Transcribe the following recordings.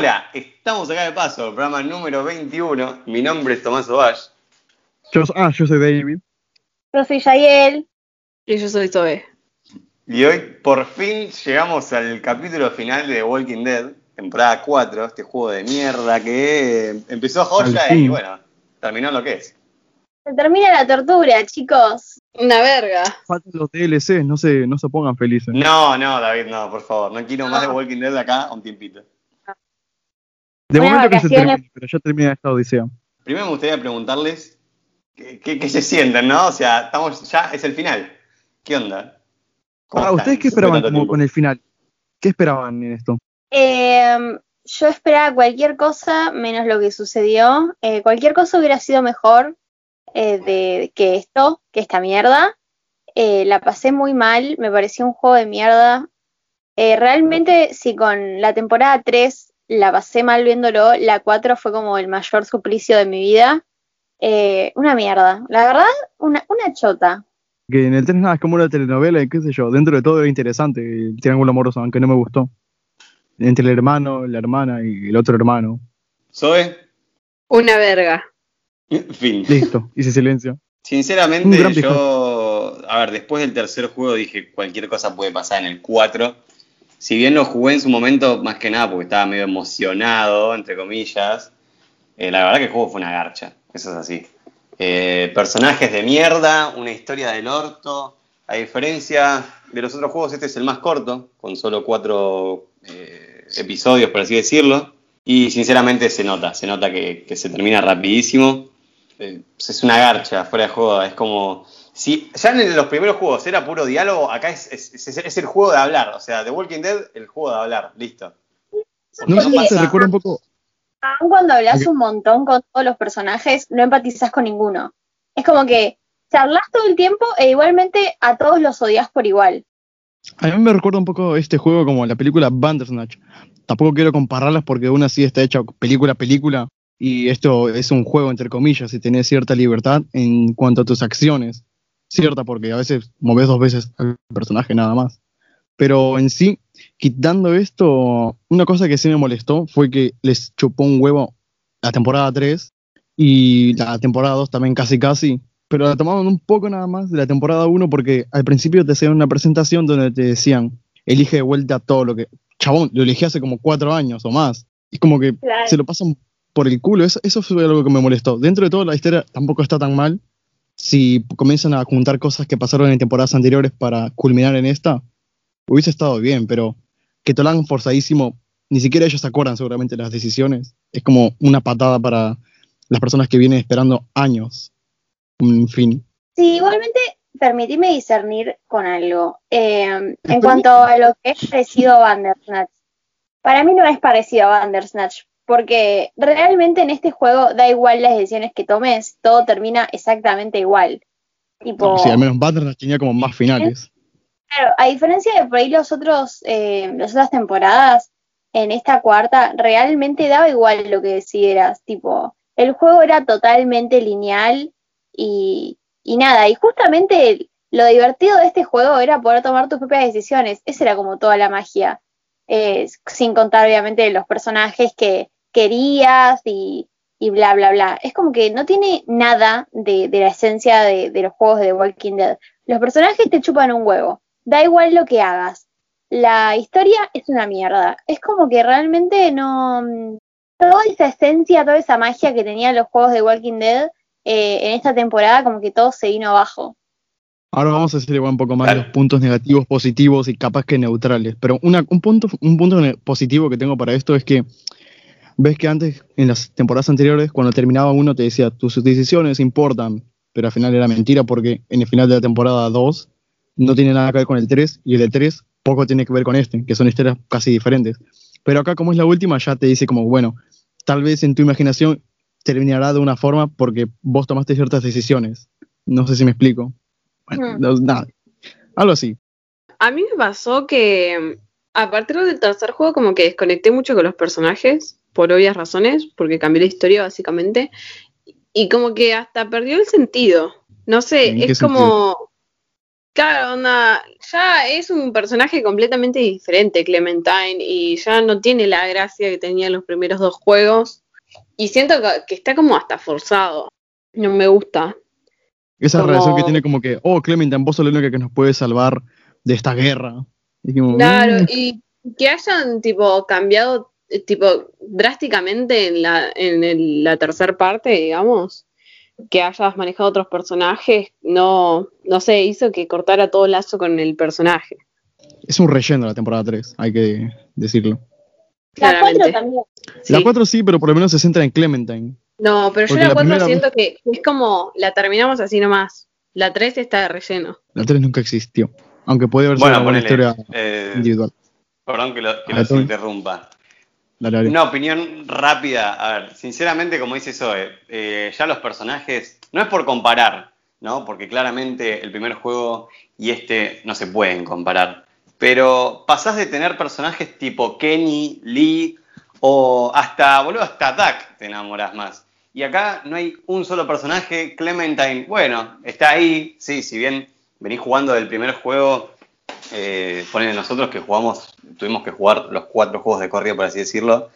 Hola, estamos acá de paso, programa número 21. Mi nombre es Tomás Ovash. Yo, ah, yo soy David. Yo soy Yael. Y yo soy Zoe. Y hoy por fin llegamos al capítulo final de The Walking Dead, temporada 4, este juego de mierda que empezó joya y bueno, terminó lo que es. Se termina la tortura, chicos. Una verga. Faltan los DLCs, no se, no se pongan felices. No, no, David, no, por favor, no quiero más de Walking Dead de acá a un tiempito. De Buenas momento que se termine, pero ya termina esta odisea. Primero me gustaría preguntarles qué, qué- qué se sienten, ¿no? O sea, estamos ya, es el final. ¿Qué onda? ¿Cómo Ah, ¿ustedes qué esperaban como con el final? ¿Qué esperaban en esto? Eh, yo esperaba cualquier cosa menos lo que sucedió. Eh, cualquier cosa hubiera sido mejor eh, de, que esto, que esta mierda. Eh, la pasé muy mal, me pareció un juego de mierda. Eh, realmente, si con la temporada 3 la pasé mal viéndolo, la 4 fue como el mayor suplicio de mi vida. Eh, una mierda. La verdad, una, una chota. Que en el 3 nada, es como una telenovela y qué sé yo. Dentro de todo era interesante el triángulo amoroso, aunque no me gustó. Entre el hermano, la hermana y el otro hermano. ¿Zoe? Una verga. Fin. Listo, hice silencio. Sinceramente, yo, a ver, después del tercer juego dije cualquier cosa puede pasar en el 4. Si bien lo jugué en su momento, más que nada porque estaba medio emocionado, entre comillas, eh, la verdad que el juego fue una garcha, eso es así. Eh, personajes de mierda, una historia del orto. A diferencia de los otros juegos, este es el más corto, con solo cuatro eh, episodios, por así decirlo. Y sinceramente se nota, se nota que, que se termina rapidísimo. Es una garcha, fuera de juego. Es como. Si ya en los primeros juegos era puro diálogo, acá es, es- es- es el juego de hablar. O sea, The Walking Dead, el juego de hablar. Listo. No No se recuerda un poco. Aun cuando hablas un montón con todos los personajes, no empatizás con ninguno. Es como que charlas todo el tiempo e igualmente a todos los odias por igual. A mí me recuerda un poco este juego como la película Bandersnatch. Tampoco quiero compararlas porque una sí está hecha película a película y esto es un juego entre comillas y tenés cierta libertad en cuanto a tus acciones. Cierta porque a veces moves dos veces al personaje nada más. Pero en sí, quitando esto, una cosa que sí me molestó fue que les chupó un huevo la temporada 3 y la temporada 2 también casi casi. Pero la tomaban un poco nada más de la temporada 1 porque al principio te hacían una presentación donde te decían, elige de vuelta todo lo que... Chabón, lo elegí hace como cuatro años o más. Es como que Claro. se lo pasan por el culo. Eso, eso fue algo que me molestó. Dentro de todo, la historia tampoco está tan mal. Si comienzan a juntar cosas que pasaron en temporadas anteriores para culminar en esta, hubiese estado bien, pero que te lo hagan forzadísimo, ni siquiera ellos se acuerdan seguramente de las decisiones. Es como una patada para las personas que vienen esperando años. En fin. Sí, igualmente, permitime discernir con algo. Eh, en cuanto a lo que es parecido a Bandersnatch. Para mí no es parecido a Bandersnatch, porque realmente en este juego da igual las decisiones que tomes, todo termina exactamente igual. Tipo, Sí, al menos Bandersnatch tenía como más finales. Claro, a diferencia de por ahí los otros, eh, las otras temporadas, en esta cuarta realmente daba igual lo que decidieras, tipo, el juego era totalmente lineal y, y nada, y justamente lo divertido de este juego era poder tomar tus propias decisiones, esa era como toda la magia, Eh, sin contar obviamente los personajes que querías y, y bla, bla, bla. Es como que no tiene nada de, de la esencia de, de los juegos de The Walking Dead. Los personajes te chupan un huevo. Da igual lo que hagas. La historia es una mierda. Es como que realmente no. Toda esa esencia, toda esa magia que tenían los juegos de Walking Dead eh, en esta temporada, como que todo se vino abajo. Ahora vamos a decir igual un poco más Claro. los puntos negativos, positivos y capaz que neutrales. Pero una- un, punto, un punto positivo que tengo para esto es que ves que antes, en las temporadas anteriores, cuando terminaba uno te decía tus decisiones importan, pero al final era mentira porque en el final de la temporada 2 no tiene nada que ver con el 3 y el de 3 poco tiene que ver con este, que son historias casi diferentes. Pero acá como es la última ya te dice como, bueno, tal vez en tu imaginación terminará de una forma porque vos tomaste ciertas decisiones. No sé si me explico. Bueno, Hmm. no, nada. Algo así. A mí me pasó que mm, a partir del tercer juego como que desconecté mucho con los personajes, por obvias razones, porque cambié la historia básicamente, y como que hasta perdió el sentido. No sé, ¿En qué es como... Claro, onda, ya es un personaje completamente diferente, Clementine, y ya no tiene la gracia que tenía en los primeros dos juegos. Y siento que, está como hasta forzado. No me gusta. Esa Como- relación que tiene como que, oh, Clementine, vos sos la única que nos puede salvar de esta guerra. Y como, Claro, mm, y que hayan tipo cambiado tipo drásticamente en la en el- la tercera parte, digamos, que hayas manejado otros personajes, no no sé, hizo que cortara todo lazo con el personaje. es un relleno la temporada 3, hay que decirlo. La 4 Claramente. también. La 4 sí, pero por lo menos se centra en Clementine. No, pero yo Porque la la 4 primera- siento que es como la terminamos así nomás. La 3 está de relleno. La 3 nunca existió. Aunque puede haber sido Bueno, una buena ponele, historia eh, individual. perdón que, lo- que Ah, los interrumpa. Una opinión rápida. A ver, sinceramente, como dice Zoe, eh, ya los personajes, no es por comparar, ¿no? Porque claramente el primer juego y este no se pueden comparar. Pero pasás de tener personajes tipo Kenny, Lee o hasta, boludo, hasta Duck te enamoras más. Y acá no hay un solo personaje. Clementine, bueno, está ahí. Sí, si bien venís jugando del primer juego, eh, ponen nosotros que jugamos, tuvimos que jugar los cuatro juegos de corrida, por así decirlo.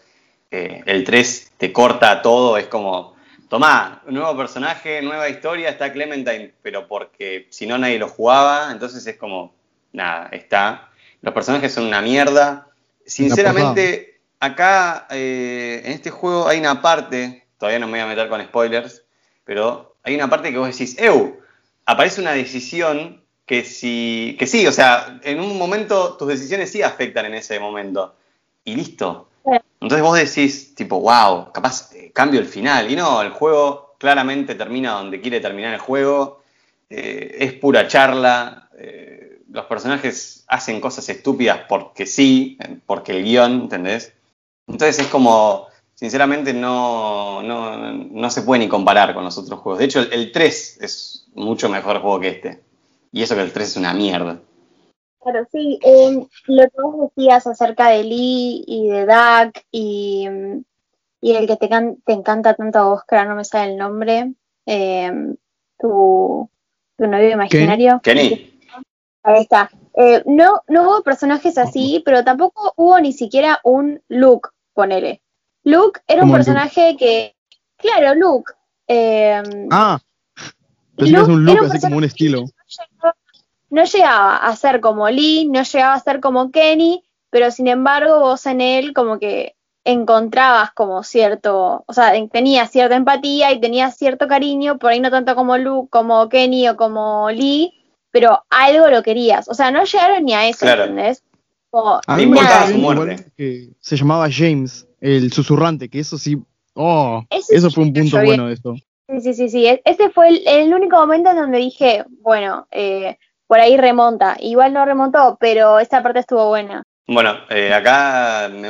eh, el 3 te corta todo, es como, tomá, un nuevo personaje, nueva historia, está Clementine, pero porque si no nadie lo jugaba, entonces es como, nada, está. Los personajes son una mierda. Sinceramente, acá eh, en este juego hay una parte, todavía no me voy a meter con spoilers, pero hay una parte que vos decís, ¡Eu! Aparece una decisión que si. que sí, o sea, en un momento tus decisiones sí afectan en ese momento. Y listo. Entonces vos decís, tipo, wow, capaz eh, cambio el final. Y no, el juego claramente termina donde quiere terminar el juego. eh, es pura charla. eh, los personajes hacen cosas estúpidas porque sí, porque el guion, ¿entendés? Entonces es como, sinceramente, no, no, no se puede ni comparar con los otros juegos. De hecho, el, el 3 es mucho mejor juego que este. Y eso que el 3 es una mierda. Claro, sí. eh, lo que vos decías acerca de Lee y de Duck y, mm, y el que te, can- te encanta tanto a vos, que ahora no me sale el nombre, eh, tu, tu novio imaginario. Kenny, Ahí está. Eh, no, no hubo personajes así, pero tampoco hubo ni siquiera un Luke, ponele. Luke era un ¿Cómo Luke? personaje que, claro, Luke. eh, Ah, es un look así como un estilo. Llegaba- no llegaba a ser como Lee, no llegaba a ser como Kenny, pero sin embargo vos en él como que encontrabas como cierto, o sea, en- tenías cierta empatía y tenías cierto cariño, por ahí no tanto como Luke, como Kenny o como Lee, pero algo lo querías. O sea, no llegaron ni a eso, Claro. ¿entendés? Como, A mí me importaba su muerte. que se llamaba James, el susurrante, que eso sí. Oh, eso sí fue un punto bueno de esto. Sí, sí, sí, sí. E- Ese fue el, el único momento en donde dije, bueno, eh, por ahí remonta. Igual no remontó, pero esa parte estuvo buena. Bueno, eh, acá, me,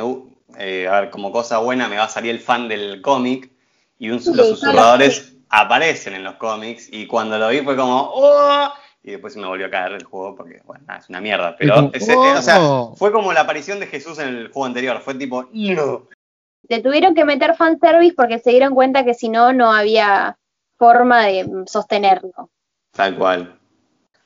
eh, a ver, como cosa buena, me va a salir el fan del cómic y un- Sí, los claro. susurradores aparecen en los cómics y cuando lo vi fue como ¡Oh! Y después se me volvió a caer el juego porque, bueno, nada, es una mierda. Pero, como, ese- eh, o sea, ¡Oh! fue como la aparición de Jesús en el juego anterior. Fue tipo ¡No! Le tuvieron que meter fanservice porque se dieron cuenta que si no, no había forma de sostenerlo. Tal cual.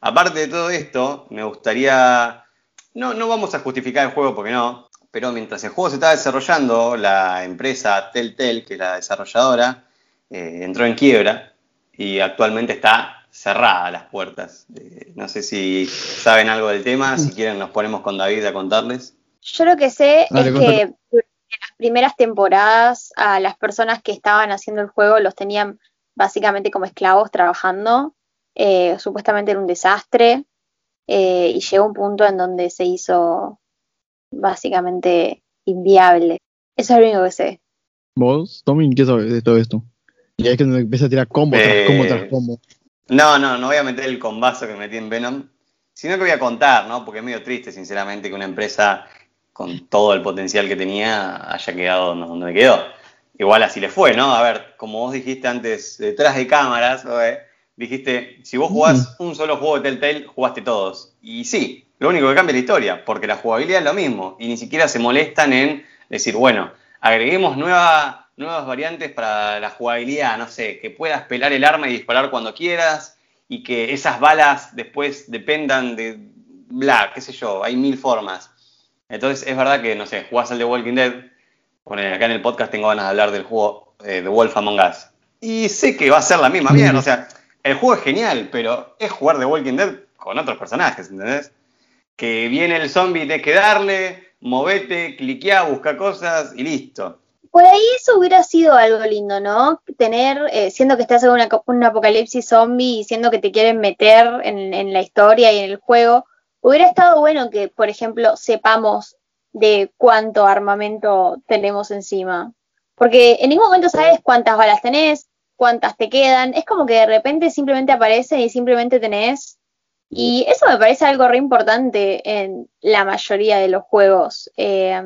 Aparte de todo esto, me gustaría. No, no vamos a justificar el juego porque no, pero mientras el juego se estaba desarrollando, la empresa Telltale, que es la desarrolladora, eh, entró en quiebra y actualmente está cerrada las puertas. Eh, no sé si saben algo del tema, si quieren nos ponemos con David a contarles. Yo lo que sé Dale, es que primeras temporadas a las personas que estaban haciendo el juego los tenían básicamente como esclavos trabajando. Eh, supuestamente era un desastre eh, y llegó un punto en donde se hizo básicamente inviable. Eso es lo único que sé. ¿Vos, Tommy, qué sabes de todo esto? Y ahí es que empieza a tirar combo tras Eh, combo tras combo. No, no, no voy a meter el combazo que metí en Venom, sino que voy a contar, ¿no? Porque es medio triste, sinceramente, que una empresa con todo el potencial que tenía haya quedado donde- quedó. Igual así le fue, ¿no? A ver, como vos dijiste antes, detrás de cámaras, ¿eh? dijiste, si vos jugás un solo juego de Telltale, jugaste todos. Y sí, lo único que cambia es la historia, porque la jugabilidad es lo mismo, y ni siquiera se molestan en decir, bueno, agreguemos nueva- nuevas variantes para la jugabilidad, no sé, que puedas pelar el arma y disparar cuando quieras, y que esas balas después dependan de bla, qué sé yo, hay mil formas. Entonces es verdad que, no sé, jugás al The Walking Dead, bueno, acá en el podcast tengo ganas de hablar del juego eh, The Wolf Among Us. Y sé que va a ser la misma mierda, o sea, el juego es genial, pero es jugar The Walking Dead con otros personajes, ¿entendés? Que viene el zombie, tienes que darle, movete, cliqueá, busca cosas y listo. Por ahí eso hubiera sido algo lindo, ¿no? Tener, eh, siendo que estás en una, un apocalipsis zombie y siendo que te quieren meter en, en la historia y en el juego, hubiera estado bueno que, por ejemplo, sepamos de cuánto armamento tenemos encima. Porque en ningún momento sabes cuántas balas tenés, cuántas te quedan. Es como que de repente simplemente aparecen y simplemente tenés. Y eso me parece algo re importante en la mayoría de los juegos eh,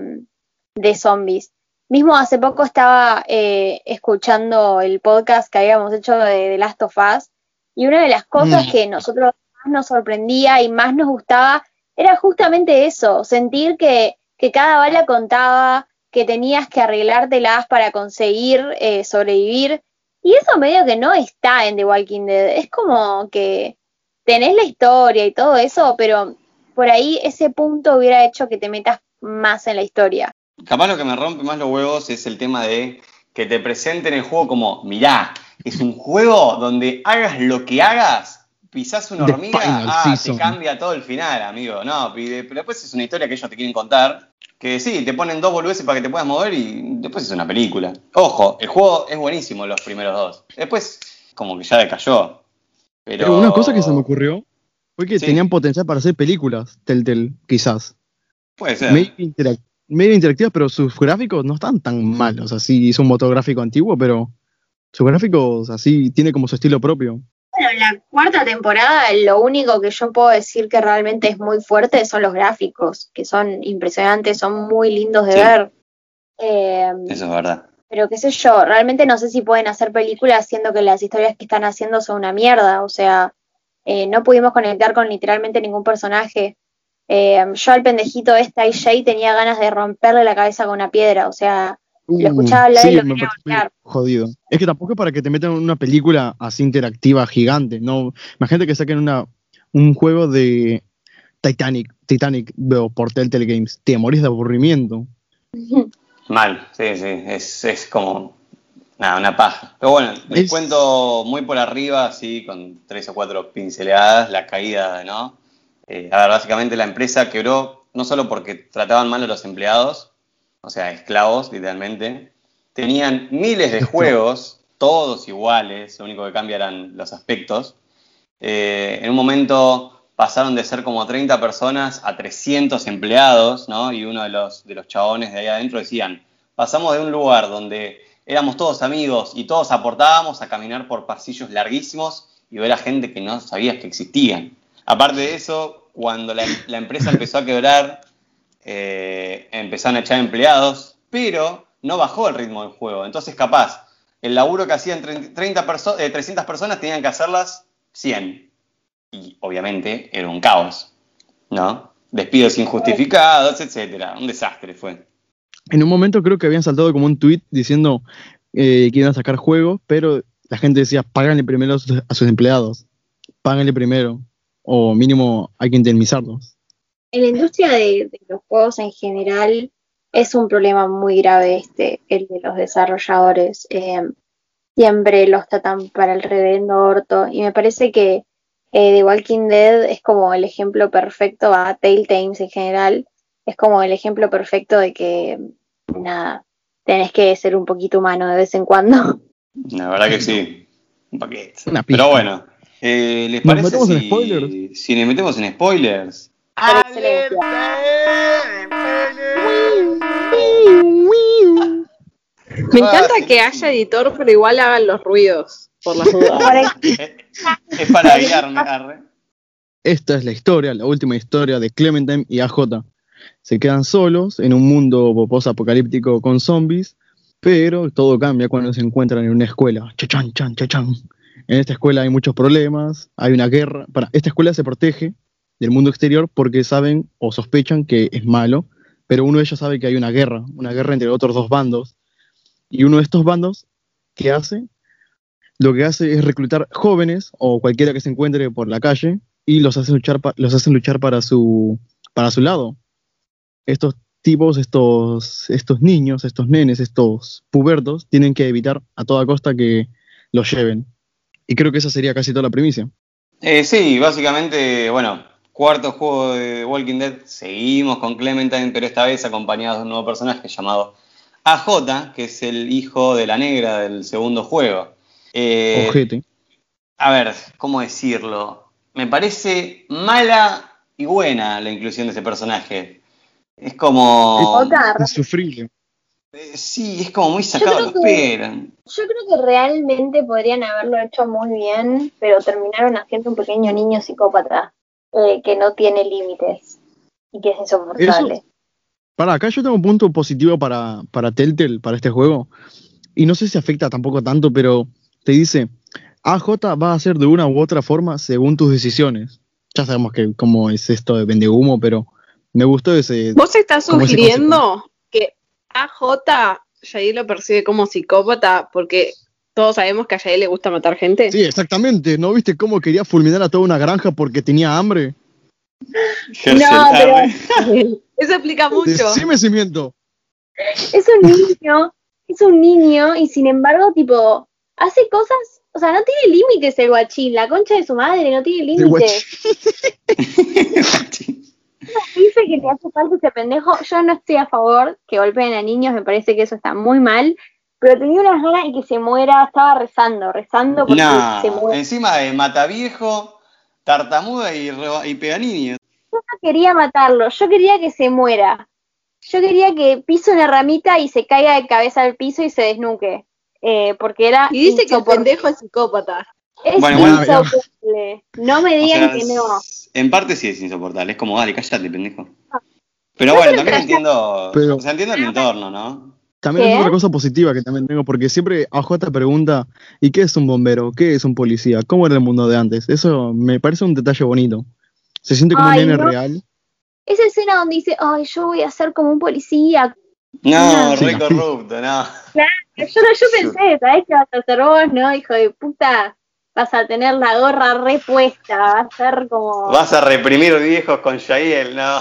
de zombies. Mismo hace poco estaba eh, escuchando el podcast que habíamos hecho de The Last of Us y una de las cosas Mm. que nosotros más nos sorprendía y más nos gustaba era justamente eso, sentir que, que cada bala contaba, que tenías que arreglártelas para conseguir eh, sobrevivir. Y eso medio que no está en The Walking Dead. Es como que tenés la historia y todo eso, pero por ahí ese punto hubiera hecho que te metas más en la historia. Capaz lo que me rompe más los huevos es el tema de que te presenten el juego como, mirá, es un juego donde hagas lo que hagas, pisás una The hormiga, ah, season. te cambia todo el final, amigo. No, pide- pero después es una historia que ellos te quieren contar, que sí, te ponen dos boludeces para que te puedas mover y después es una película. Ojo, el juego es buenísimo los primeros dos. Después como que ya decayó. Pero, Pero una cosa que se me ocurrió fue que Sí. tenían potencial para hacer películas, Telltale, quizás. Puede ser. Medio, interac- medio interactivas, pero sus gráficos no están tan malos. Así es un motográfico antiguo, pero sus gráficos así tiene como su estilo propio. Bueno, en la cuarta temporada lo único que yo puedo decir que realmente es muy fuerte son los gráficos, que son impresionantes, son muy lindos de Sí. ver. Eh, Eso es verdad. pero qué sé yo, realmente no sé si pueden hacer películas siendo que las historias que están haciendo son una mierda, o sea, eh, no pudimos conectar con literalmente ningún personaje. Eh, yo al pendejito este Jay tenía ganas de romperle la cabeza con una piedra, o sea, Lo escuchaba hablar y lo quería jodido. Es que tampoco es para que te metan una película así interactiva gigante, no. Imagínate que saquen una, un juego de Titanic, Titanic veo, por Telltale Games. Te morís de aburrimiento. Mal, sí, sí, es, es como nada, una paja. Pero bueno, les Es- cuento muy por arriba, así, con tres o cuatro pinceladas, la caída, ¿no? Eh, a ver, básicamente la empresa quebró no solo porque trataban mal a los empleados, o sea, esclavos, literalmente, tenían miles de juegos, todos iguales, lo único que cambia eran los aspectos. Eh, en un momento pasaron de ser como 30 personas a 300 empleados, ¿no? Y uno de los, de los chabones de ahí adentro decían, pasamos de un lugar donde éramos todos amigos y todos aportábamos a caminar por pasillos larguísimos y ver a gente que no sabías que existían. Aparte de eso, cuando la, la empresa empezó a quebrar, eh, empezaron a echar empleados, pero no bajó el ritmo del juego. Entonces, capaz, el laburo que hacían 30 30 perso- eh, 300 personas tenían que hacerlas 100. Y obviamente era un caos, ¿no? Despidos injustificados, etcétera. Un desastre fue. En un momento creo que habían saltado como un tweet diciendo eh, que iban a sacar juegos, pero la gente decía, páganle primero a sus, a sus empleados. Páganle primero. O mínimo hay que indemnizarlos. En la industria de, de los juegos en general es un problema muy grave este, el de los desarrolladores. Eh, siempre los tratan para el reverendo orto y me parece que eh, The Walking Dead es como el ejemplo perfecto a Telltales en general. Es como el ejemplo perfecto de que, nada, tenés que ser un poquito humano de vez en cuando. La verdad que sí. Un paquete. Pero bueno, eh, ¿les ¿Nos parece si, spoilers? si nos metemos en spoilers? Por excelencia. Me encanta que haya editor, pero igual hagan los ruidos, por las dudas. Es para aviarme, arre. Esta es la historia, la última historia de Clementine y AJ. Se quedan solos en un mundo post-apocalíptico con zombies, pero todo cambia cuando se encuentran en una escuela. Chachan, chan, chachan. En esta escuela hay muchos problemas, hay una guerra. Para, esta escuela se protege del mundo exterior porque saben o sospechan que es malo, pero uno de ellos sabe que hay una guerra, una guerra entre otros dos bandos. Y uno de estos bandos, ¿qué hace? lo que hace es reclutar jóvenes o cualquiera que se encuentre por la calle y los hace luchar, los hacen luchar para su, para su lado. Estos tipos, estos, estos niños, estos nenes, estos pubertos, tienen que evitar a toda costa que los lleven. Y creo que esa sería casi toda la primicia. Eh, sí, básicamente, bueno, cuarto juego de Walking Dead. Seguimos con Clementine, pero esta vez acompañados de un nuevo personaje llamado AJ, que es el hijo de la negra del segundo juego. Eh, Ojete. a ver, ¿cómo decirlo? Me parece mala y buena la inclusión de ese personaje. Es como. Insufrible. eh, sí, es como muy sacado de los que- pelos. Yo creo que realmente podrían haberlo hecho muy bien, pero terminaron haciendo un pequeño niño psicópata eh, que no tiene límites y que es insoportable. Para acá yo tengo un punto positivo para, para Telltale, para este juego. Y no sé si afecta tampoco tanto, pero te dice, AJ va a hacer de una u otra forma según tus decisiones. Ya sabemos que cómo es esto de vende humo, pero me gustó ese... ¿Vos estás sugiriendo que AJ Yair lo percibe como psicópata porque todos sabemos que a Yair le gusta matar gente? Sí, exactamente. ¿No viste cómo quería fulminar a toda una granja porque tenía hambre? No, pero-. Eso explica mucho. Decime si miento. Es un niño, es un niño y sin embargo, tipo, hace cosas, o sea, no tiene límites el guachín, la concha de su madre no tiene límites. dice que le hace falta ese pendejo. Yo no estoy a favor que golpeen a niños, me parece que eso está muy mal. Pero tenía unas ganas de que se muera, estaba rezando, rezando porque se muera. encima de Mataviejo, tartamuda y, reba- y pega niños. Yo no quería matarlo, yo quería que se muera. Yo quería que pise una ramita y se caiga de cabeza al piso y se desnuque. Eh, porque era. Y dice que el pendejo es psicópata. Es Bueno, bueno, insoportable. No me O digan sea, que no. En parte sí es insoportable, es como, dale, cállate, pendejo. Pero bueno, también entiendo, Pero- o sea, entiendo el entorno, ¿no? También ¿Qué? es otra cosa positiva que también tengo, porque siempre AJ pregunta, ¿y qué es un bombero? ¿Qué es un policía? ¿Cómo era el mundo de antes? Eso me parece un detalle bonito. Se siente como Ay, un nene no. real. Esa escena donde dice, ay, yo voy a ser como un policía. No, No. re corrupto, no. Yo, no- yo pensé, ¿sabés qué vas a hacer vos, no? Hijo de puta, vas a tener la gorra repuesta, va a ser como... Vas a reprimir viejos con Yael, no.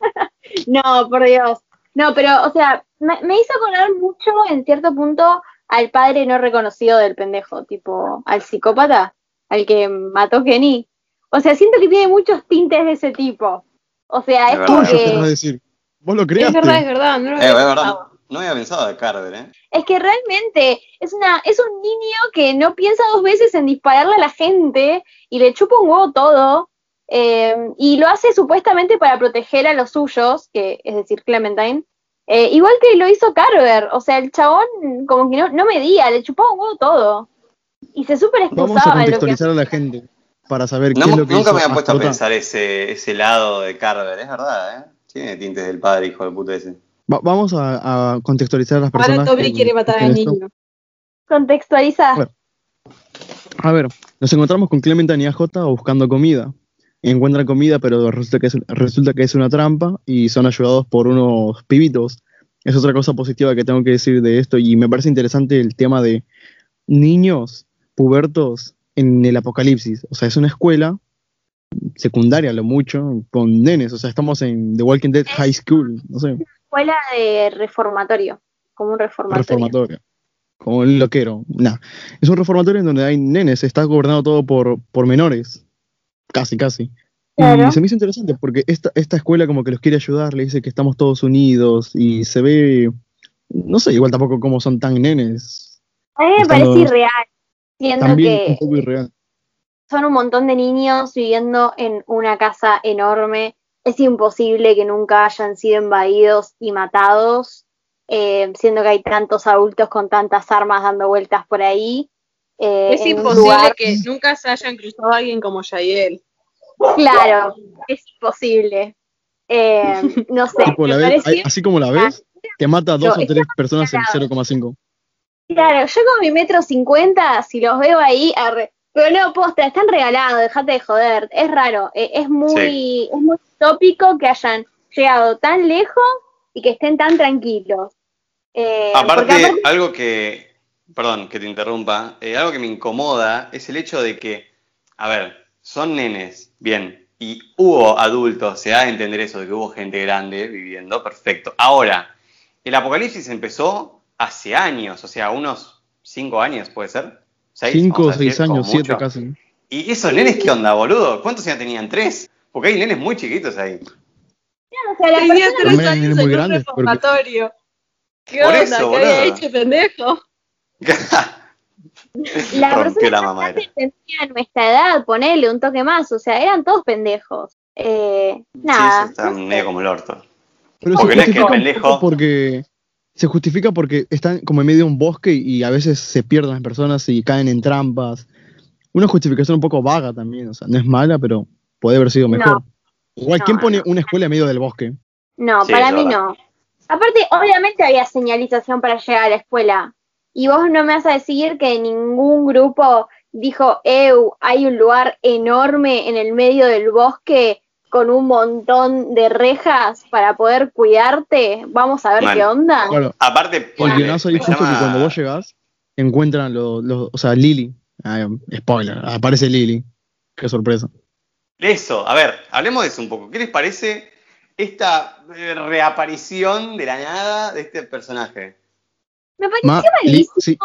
No, por Dios. No, pero, o sea, me, me hizo acordar mucho, en cierto punto, al padre no reconocido del pendejo, tipo, al psicópata, al que mató Kenny. O sea, siento que tiene muchos tintes de ese tipo. O sea, Es es como que... decir. Vos lo Es creaste. verdad, es verdad. No lo Eh, había es verdad, pensado. no había pensado de Carver, ¿eh? Es que realmente es una es un niño que no piensa dos veces en dispararle a la gente y le chupa un huevo todo eh, y lo hace supuestamente para proteger a los suyos, que es decir, Clementine, eh, igual que lo hizo Carver, o sea, el chabón como que no, no medía, le chupaba un huevo todo y se súper Vamos a excusaba lo que contextualizar a la gente para saber No, qué es lo que nunca hizo me había puesto a pensar ese, ese lado de Carver, es verdad, ¿eh? Tiene tintes del padre, hijo de puta ese. Va- vamos a, a contextualizar a las personas. Ahora Toby que- quiere matar al niño. contextualiza. Bueno. A ver, nos encontramos con Clementine y AJ buscando comida. Encuentran comida, pero resulta que, es, resulta que es una trampa y son ayudados por unos pibitos. Es otra cosa positiva que tengo que decir de esto y me parece interesante el tema de niños pubertos en el apocalipsis. O sea, es una escuela secundaria, lo mucho, con nenes. O sea, estamos en The Walking Dead High School, no sé, Escuela de reformatorio, como un reformatorio. reformatorio. Como el loquero. Nah. Es un reformatorio en donde hay nenes, está gobernado todo por, por menores. Casi, casi. Claro. Y se me hizo interesante porque esta, esta escuela como que los quiere ayudar, le dice que estamos todos unidos y se ve, no sé, igual tampoco como son tan nenes. A mí me parece irreal, siendo También que un poco irreal. son un montón de niños viviendo en una casa enorme. Es imposible que nunca hayan sido invadidos y matados, eh, siendo que hay tantos adultos con tantas armas dando vueltas por ahí. Eh, Es imposible lugar- que nunca se hayan cruzado a alguien como Yael. Claro, es imposible. Eh, no sé, Tipo, la me ves- pareció- así como la ves, te mata a dos o tres personas en claro. 0,5. Claro, yo con mi metro cincuenta, si los veo ahí, arre- pero no, posta, están regalados, dejate de joder, es raro, eh, es muy, es muy tópico que hayan llegado tan lejos y que estén tan tranquilos. Eh, aparte- algo que perdón que te interrumpa, eh, algo que me incomoda es el hecho de que, a ver, son nenes, bien, y hubo adultos, se da a entender eso, de que hubo gente grande viviendo, perfecto. Ahora, el apocalipsis empezó hace años, o sea, unos cinco años, ¿puede ser? ¿Seis? Cinco o seis decir, años, siete mucho. casi. ¿Y esos nenes qué onda, boludo? ¿Cuántos años tenían? ¿Tres? Porque hay nenes muy chiquitos ahí. O sea, la Tenía tres años en un porque- reformatorio. ¿Qué Por onda? eso, ¿Qué había hecho, pendejo? la Rompió la mamadera. grande tenía nuestra edad, ponele un toque más, o sea, eran todos pendejos. Eh, Sí, nada. eso está no sé. medio como el orto. Pero Porque se no es que el justifica un pendejo- porque se justifica porque están como en medio de un bosque y a veces se pierden las personas y caen en trampas. Una justificación un poco vaga también, o sea, no es mala, pero puede haber sido No. mejor. Igual, No, ¿quién pone no. una escuela en medio del bosque? No, Sí, para mí verdad. no. Aparte, obviamente había señalización para llegar a la escuela. Y vos no me vas a decir que ningún grupo dijo, Eu, hay un lugar enorme en el medio del bosque con un montón de rejas para poder cuidarte. Vamos a ver qué onda. Claro, Aparte, ponele, guionazo ahí me justo que cuando vos llegás, encuentran los, los- o sea, Lily. Ah, spoiler, aparece Lily. Qué sorpresa. Eso, a ver, hablemos de eso un poco. ¿Qué les parece esta eh, reaparición de la nada de este personaje? Me pareció Ma- malísimo. Sí,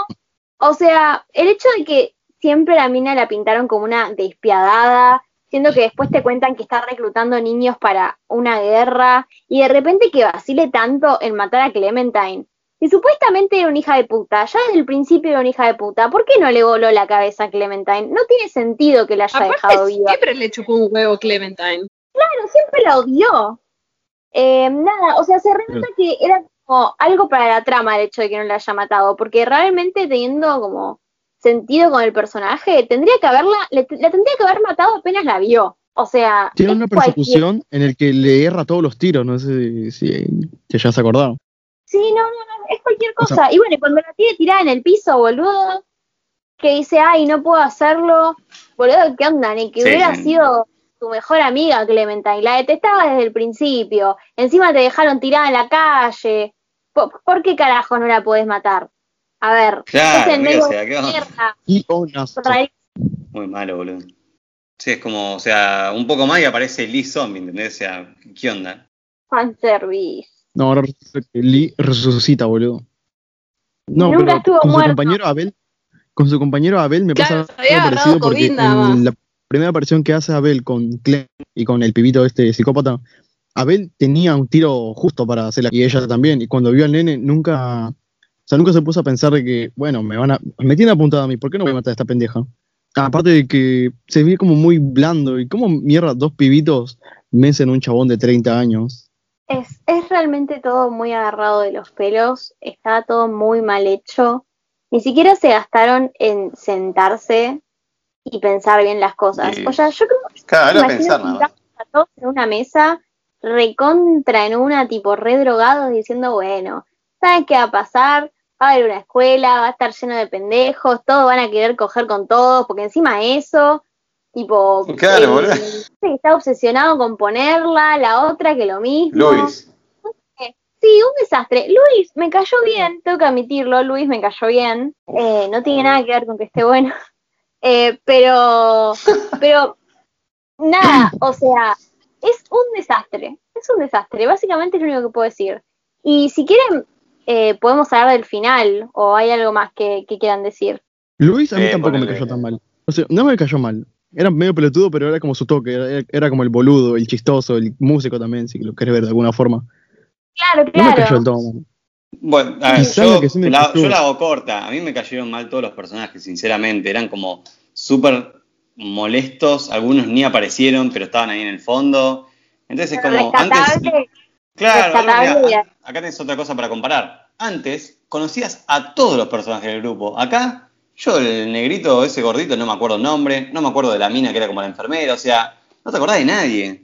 O sea, el hecho de que siempre la mina la pintaron como una despiadada, siendo que después te cuentan que está reclutando niños para una guerra, y de repente que vacile tanto en matar a Clementine. Y supuestamente era una hija de puta, ya desde el principio era una hija de puta, ¿por qué no le voló la cabeza a Clementine? No tiene sentido que la haya dejado viva. siempre le chupó un huevo Clementine. Claro, siempre la odió. Eh, nada, o sea, se renota que era como algo para la trama el hecho de que no la haya matado, porque realmente teniendo como sentido con el personaje, tendría que haberla, le- la tendría que haber matado apenas la vio. O sea, tiene una cualquier- persecución en el que le erra todos los tiros, no sé si, si ya se acordado. Sí, no, no, no, es cualquier O sea- cosa. y bueno, y cuando la tiene tirada en el piso, boludo, que dice, ay, no puedo hacerlo, boludo, ¿qué onda? Ni que Sí, hubiera sido tu mejor amiga, Clementine. La detestaba desde el principio. Encima te dejaron tirada en la calle. ¿Por, por qué carajo no la podés matar? A ver, Claro, es mira, medio Muy malo, boludo. Sí, es como, o sea, un poco más y aparece Lee Zombie, ¿entendés? O sea, ¿qué onda? fanservice. No, ahora resulta que Lee resucita, boludo. No, Nunca pero estuvo con su compañero Abel, con su compañero Abel me Claro, pasa algo parecido porque COVID nada más. en la primera aparición que hace Abel con Clem y con el pibito este psicópata, Abel tenía un tiro justo para hacerla y ella también, y cuando vio al nene nunca, o sea, nunca se puso a pensar de que, bueno, me van a, me tiene apuntada a mí, ¿por qué no voy a matar a esta pendeja? Aparte de que se ve como muy blando, y como mierda dos pibitos vencen a un chabón de 30 años. Es, es realmente todo muy agarrado de los pelos, está todo muy mal hecho. Ni siquiera se gastaron en sentarse y pensar bien las cosas. Sí. O sea, yo creo que Claro, pensar nada todos en una mesa, recontra en una, tipo re drogados, diciendo, bueno, ¿sabes qué va a pasar? Va a haber una escuela, va a estar lleno de pendejos, todos van a querer coger con todos, porque encima eso, tipo, Claro, el- boludo. está obsesionado con ponerla, la otra que lo mismo. Luis. Sí, un desastre. Luis me cayó bien, tengo que admitirlo, Luis me cayó bien. Eh, no tiene nada que ver con que esté bueno. Eh, pero, pero, nada, o sea, es un desastre. Es un desastre, básicamente es lo único que puedo decir. Y si quieren, eh, podemos hablar del final, o hay algo más que, que quieran decir. Luis a mí Eh, tampoco me cayó tan mal. O sea, no me cayó mal. Era medio pelotudo, pero era como su toque. Era, era como el boludo, el chistoso, el músico también, si lo querés ver de alguna forma. Claro, No me cayó claro. del todo mal. Bueno, a ver, yo, sí la, yo la hago corta. A mí me cayeron mal todos los personajes, sinceramente. Eran como súper molestos. Algunos ni aparecieron, pero estaban ahí en el fondo. Entonces es como, antes... Claro, mira, acá tenés otra cosa para comparar. Antes conocías a todos los personajes del grupo. Acá, yo el negrito, ese gordito, no me acuerdo el nombre, no me acuerdo de la mina que era como la enfermera, o sea, no te acordás de nadie.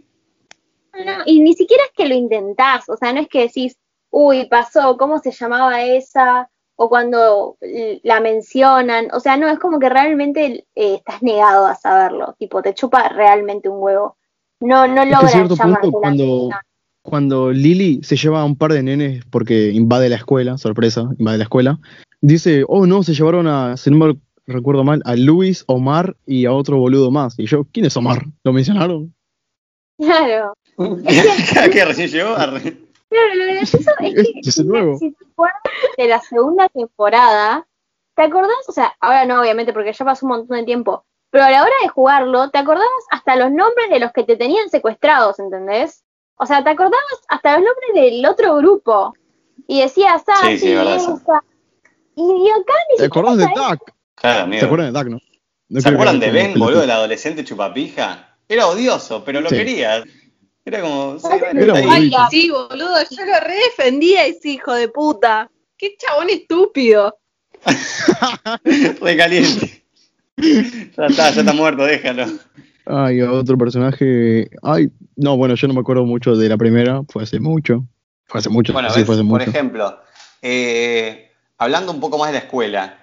No, y ni siquiera es que lo intentás, o sea, no es que decís, uy, pasó, ¿cómo se llamaba esa? O cuando la mencionan, o sea, no, es como que realmente eh, estás negado a saberlo, tipo, te chupa realmente un huevo. No, no logran cierto punto, la cuando, atención. cuando Lily se lleva a un par de nenes porque invade la escuela, sorpresa, invade la escuela, dice, oh no, se llevaron a, si no me recuerdo mal, a Luis, Omar y a otro boludo más. Y yo, ¿quién es Omar? ¿Lo mencionaron? Claro. que recién llegó. Claro, lo gracioso es que es nuevo. si te acuerdas de la segunda temporada, ¿te acordás? O sea, ahora no, obviamente, porque ya pasó un montón de tiempo, pero a la hora de jugarlo, te acordabas hasta los nombres de los que te tenían secuestrados, ¿entendés? O sea, te acordabas hasta los nombres del otro grupo. Y decías, ah, Sí, sí, verdad eso. esa. Y acá ni ¿Te acordás de Duck? Claro, ¿Se amigo. acuerdan de Duck, no? No ¿Se acuerdan de Ben, boludo, el adolescente chupapija? Era odioso, pero lo Sí. quería. Era como. sí, bueno. Ay, sí, boludo, yo lo redefendía a ese hijo de puta. Qué chabón estúpido. Re caliente. Ya está, ya está muerto, déjalo. Ay, otro personaje. Ay, no, bueno, yo no me acuerdo mucho de la primera, fue hace mucho. Fue hace mucho, Bueno, sí, ves, fue hace por mucho. ejemplo, eh, hablando un poco más de la escuela,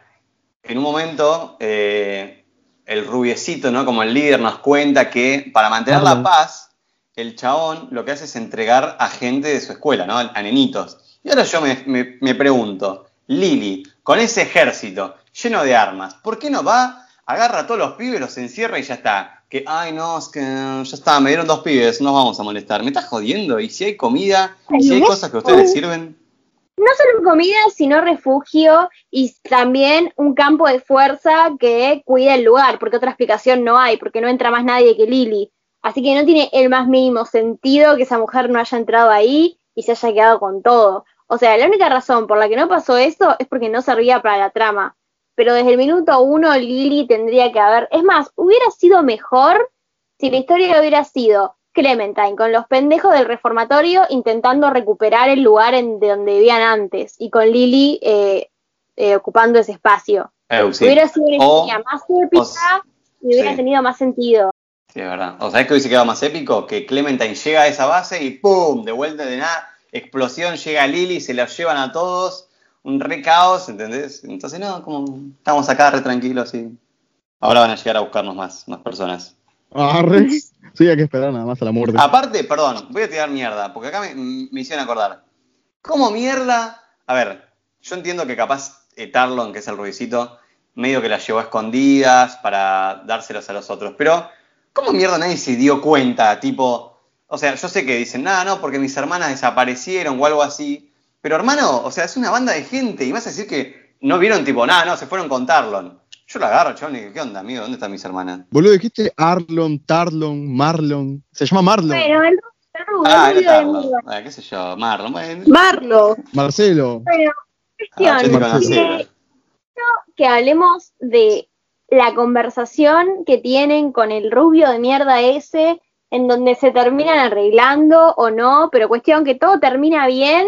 en un momento eh, el rubiecito, ¿no? Como el líder nos cuenta que para mantener la Perdón. paz, el chabón lo que hace es entregar a gente de su escuela, ¿no? A nenitos. Y ahora yo me, me- me pregunto, Lili, con ese ejército lleno de armas, ¿por qué no va, agarra a todos los pibes, los encierra y ya está? Que, ay, no, es que ya está, me dieron dos pibes, no vamos a molestar. ¿Me estás jodiendo? ¿Y si hay comida? Ay, ¿Si hay cosas que a ustedes sirven? no solo comida, sino refugio y también un campo de fuerza que cuida el lugar, porque otra explicación no hay, porque no entra más nadie que Lily. Así que no tiene el más mínimo sentido que esa mujer no haya entrado ahí y se haya quedado con todo. O sea, la única razón por la que no pasó eso es porque no servía para la trama. Pero desde el minuto uno Lily tendría que haber... Es más, hubiera sido mejor si la historia hubiera sido Clementine con los pendejos del reformatorio intentando recuperar el lugar en, de donde vivían antes y con Lily eh, eh, ocupando ese espacio. Eh, sí. Hubiera sido una historia más épica y hubiera sí. tenido más sentido. Sí, es verdad. O sabés que hubiese quedado más épico que Clementine llega a esa base y ¡pum! De vuelta de nada, explosión, llega Lily, se los llevan a todos, un re caos, ¿entendés? Entonces, no, como estamos acá re tranquilos y ahora van a llegar a buscarnos más, más personas. Arre. Sí, hay que esperar nada más a la muerte. Aparte, perdón, voy a tirar mierda, porque acá me, me hicieron acordar. ¿Cómo mierda? A ver, yo entiendo que capaz eh, Tarlon, que es el ruidicito, medio que las llevó a escondidas para dárselos a los otros, pero ¿cómo mierda nadie se dio cuenta? Tipo, o sea, yo sé que dicen, nada, no, porque mis hermanas desaparecieron o algo así, pero hermano, o sea, es una banda de gente y vas a decir que no vieron tipo, nada, no, se fueron con Tarlon. Yo lo agarro, chabón, y digo, ¿qué onda, amigo? ¿Dónde están mis hermanas? Boludo, dijiste Arlon, Tarlon, Marlon. Se llama Marlon. Bueno, el, rubio, Ah, el era Tarlon. Ah, qué sé yo, Marlon. Bueno, Marlo. Marcelo. Bueno, Ah, yo te cuestión conocí. que, que hablemos de la conversación que tienen con el rubio de mierda ese, en donde se terminan arreglando o no, pero cuestión que todo termina bien.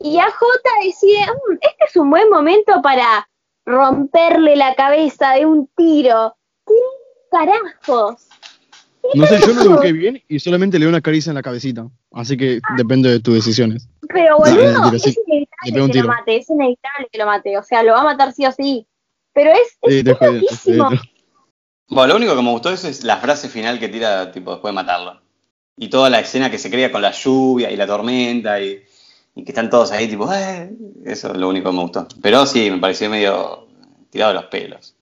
Y AJ decide, "Mm, este es un buen momento para romperle la cabeza de un tiro. ¿Qué carajos? No sé, yo no lo busqué bien y solamente le doy una caricia en la cabecita. Así que depende de tus decisiones. Pero boludo, es inevitable que lo mate, es inevitable que lo mate, o sea, lo va a matar sí o sí. Pero es, es, Sí, es loquísimo. Bueno, lo único que me gustó eso es la frase final que tira tipo después de matarlo. Y toda la escena que se crea con la lluvia y la tormenta y, y que están todos ahí tipo, "Eh", eso es lo único que me gustó. Pero sí, me pareció medio tirado de los pelos.